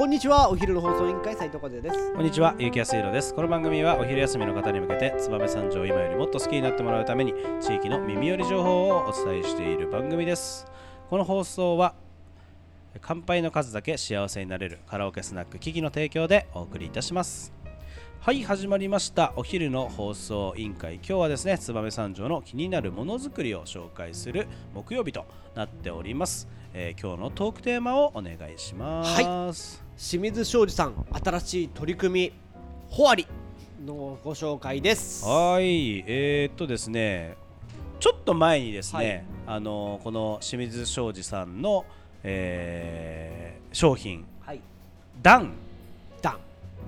こんにちはお昼の放送委員会斉藤和也ですこんにちは、ゆうきやすいろです。この番組はお昼休みの方に向けて、燕三条を今よりもっと好きになってもらうために、地域の耳寄り情報をお伝えしている番組です。この放送は、乾杯の数だけ幸せになれるカラオケスナックキキの提供でお送りいたします。はい、始まりました。お昼の放送委員会。今日はですね、燕三条の気になるものづくりを紹介する木曜日となっております。えー今日のトークテーマをお願いします。清水庄司さん新しい取り組みホアリのご紹介です。はい、えー、っとですね、ちょっと前にですね、はい。あのこの清水商事さんの、えー商品はい。ダン。ダン。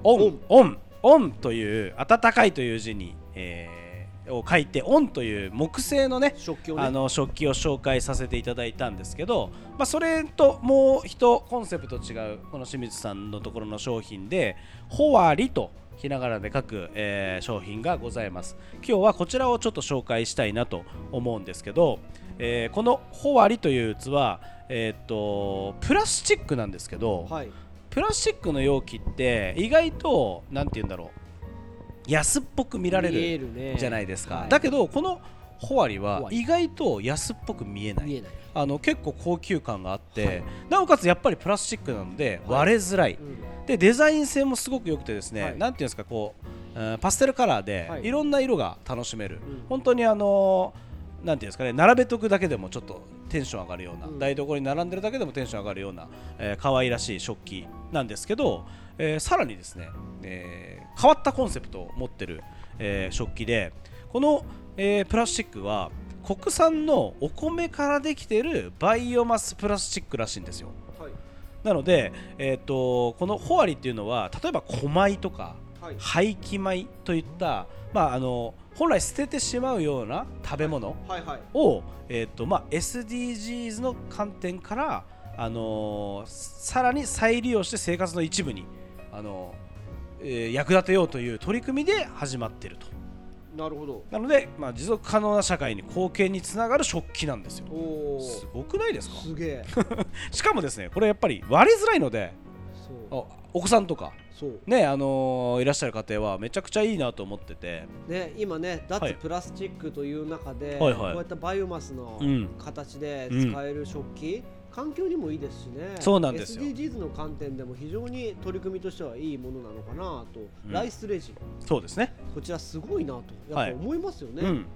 オン。オン。オンという温かいという字に、えーを書いてオンという木製のね食器をね。あの食器を紹介させていただいたんですけど、まあ、それともう一コンセプト違うこの清水さんのところの商品で「ホワリ」とひながらで書く、えー商品がございます。今日はこちらをちょっと紹介したいなと思うんですけど、えーこの「ホワリ」という器えーっとプラスチックなんですけど、はい。プラスチックの容器って意外となんて言うんだろう安っぽく見られるじゃないですか、はい。だけどこのホワリは意外と安っぽく見えない。あの結構高級感があって、はい。なおかつやっぱりプラスチックなのではい。割れづらい、うん。でデザイン性もすごく良くてですね、はい。なんていうんですかこう、うんパステルカラーではい。いろんな色が楽しめる、ん。本当にあのなんていうんですかね並べとくだけでもちょっとテンション上がるような、うん。台所に並んでるだけでもテンション上がるような、えー可愛らしい食器なんですけど、えーさらにですね、えー変わったコンセプトを持ってる、えー食器でこの、えープラスチックは国産のお米からできてるバイオマスプラスチックらしいんですよ。はい。なので、えー、とこのホワリっていうのは例えば古米とかはい。廃棄米といった、まあ、あの本来捨ててしまうような食べ物はい。はいを、えーとまあ、SDGs の観点から、あのーさらに再利用して生活の一部に、あのーえー役立てようという取り組みで始まっていると。なるほど。なので、まあ、持続可能な社会に貢献につながる食器なんですよ。おおすごくないですか？すげえ。しかもですねこれやっぱり割れづらいのでそう。あお子さんとかねあのーいらっしゃる家庭はめちゃくちゃいいなと思ってて。ね、今ね脱はい。プラスチックという中で、はいはい。こうやったバイオマスのうん。形で使える食器、環境にもいいですしね。そうなんですよ。SDGs の観点でも非常に取り組みとしてはいいものなのかなと、うん。ライスレジ。そうですね。こちらすごいなと。やはい。っぱ思いますよね、うん。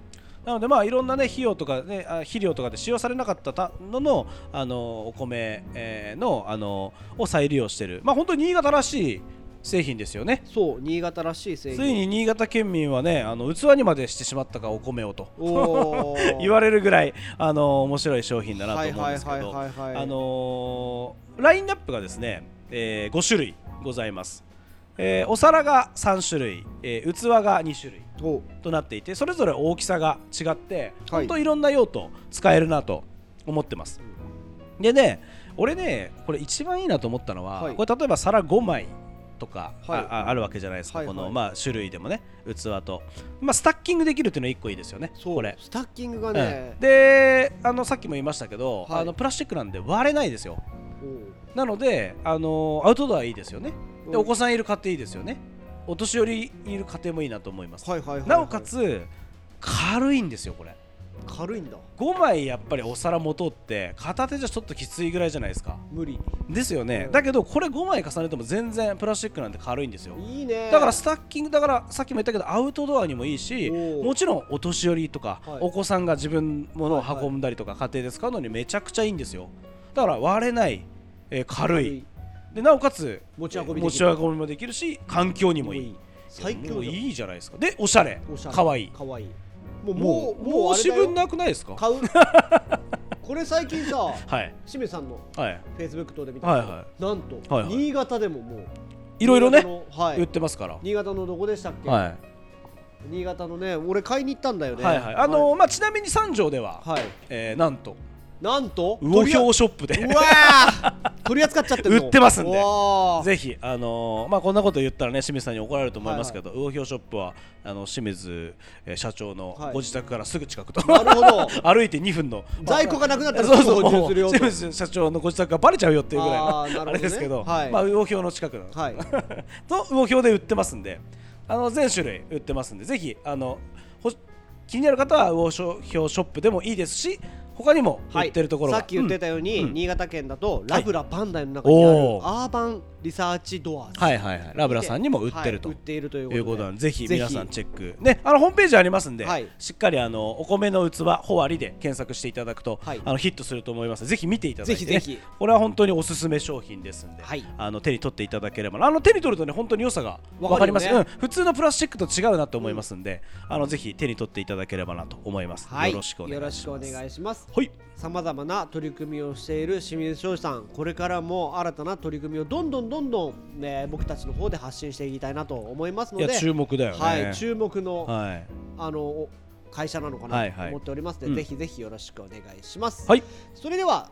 なのでまあいろんなね費用とかねあ肥料とかで使用されなかったたののあのお米、えーのあのを再利用してる。まあ本当に新潟らしい製品ですよね。そう新潟らしい製品。ついに新潟県民はねあの器にまでしてしまったかお米をと。言われるぐらいあの面白い商品だなと思うんはいですけどあのーラインナップがですね、え5種類ございます、えーお皿が3種類、えー器が2種類お。となっていてそれぞれ大きさが違って、はい。本当いろんな用途使えるなと思ってます、でね俺ねこれ一番いいなと思ったのは、はい。これ例えば皿5枚とか、はい。あああるわけじゃないですか、この、まあ、種類でもね器と、まあ、スタッキングできるっていうのは1個いいですよねこれ。スタッキングがうん。ね、であのさっきも言いましたけど、はい。あのプラスチックなんで割れないですよ。おなのであのアウトドアいいですよね。でうん。お子さんいる家庭いいですよね。お年寄りいる家庭もいいなと思います、なおかつ軽いんですよこれ軽いんだ。5枚やっぱりお皿持とうって片手じゃちょっときついぐらいじゃないですか。無理。ですよね、うん。だけどこれ5枚重ねても全然プラスチックなんて軽いんですよ。いいね。だからスタッキングだからさっきも言ったけどアウトドアにもいいしもちろんお年寄りとか、はい。お子さんが自分ものを運んだりとか家庭で使うのにめちゃくちゃいいんですよ。だから割れない、えー軽い。でなおかつ持ち運びできる。持ち運びもできるし環境にもいい。最強いいじゃないですか。でおしゃれ。おしゃれ。かわいい。かわいいもうもうもうあれだよ。し分なくないですか？買う。これ最近さはい。清水さんのはい。フェイスブック等で見たはいはなんと、はいはい。新潟でももういろいろねはい。売ってますから。新潟のどこでしたっけ、はい。新潟のね俺買いに行ったんだよね。はいはい。あのーまあちなみに三条でははい、えーなんと。なんと？魚評ショップで。うわー取り扱っちゃって売ってますんで。ぜひあのーまあこんなこと言ったらね清水さんに怒られると思いますけど、魚評ショップはあの清水、えー社長のはい。ご自宅からすぐ近くと、なるほど。歩いて2分の。在庫がなくなったらそうすそう清水社長のご自宅がバレちゃうよっていうぐらいのあねあれですけど、はい。まあ魚評の近くなの、はい。と魚評で売ってますんで。あの全種類売ってますんでぜひあのほ気になる方は魚評ショップでもいいですし他にも売ってるところが、さっき言ってたように、うん。新潟県だとラブラパンダイの中にあるアーバンリサーチドアはいはいはい。ラブラさんにも売ってると、はい売っているといういうこととなんでぜひ皆さんチェック。ねあのホームページありますんで、はい。しっかりあのお米の器ホワリで検索していただくと、はい。あのヒットすると思います。ぜひ見ていただいて、ね、ぜひぜひ。これは本当におすすめ商品ですんで、はい。あの手に取っていただければあの手に取るとね本当に良さがわ分かります、ねうん、普通のプラスチックと違うなと思いますんで、あのぜひ手に取っていただければなと思います、はい。よろしくお願いしますはい。さまざまな取り組みをしている清水翔さん。これからも新たな取り組みをどんどんどんどん、ね、僕たちの方で発信していきたいなと思いますので注目だよね。はい、注目の、はい。あの会社なのかな？とはいはい。思っておりますので、うん。ぜひぜひよろしくお願いします、はい。それでは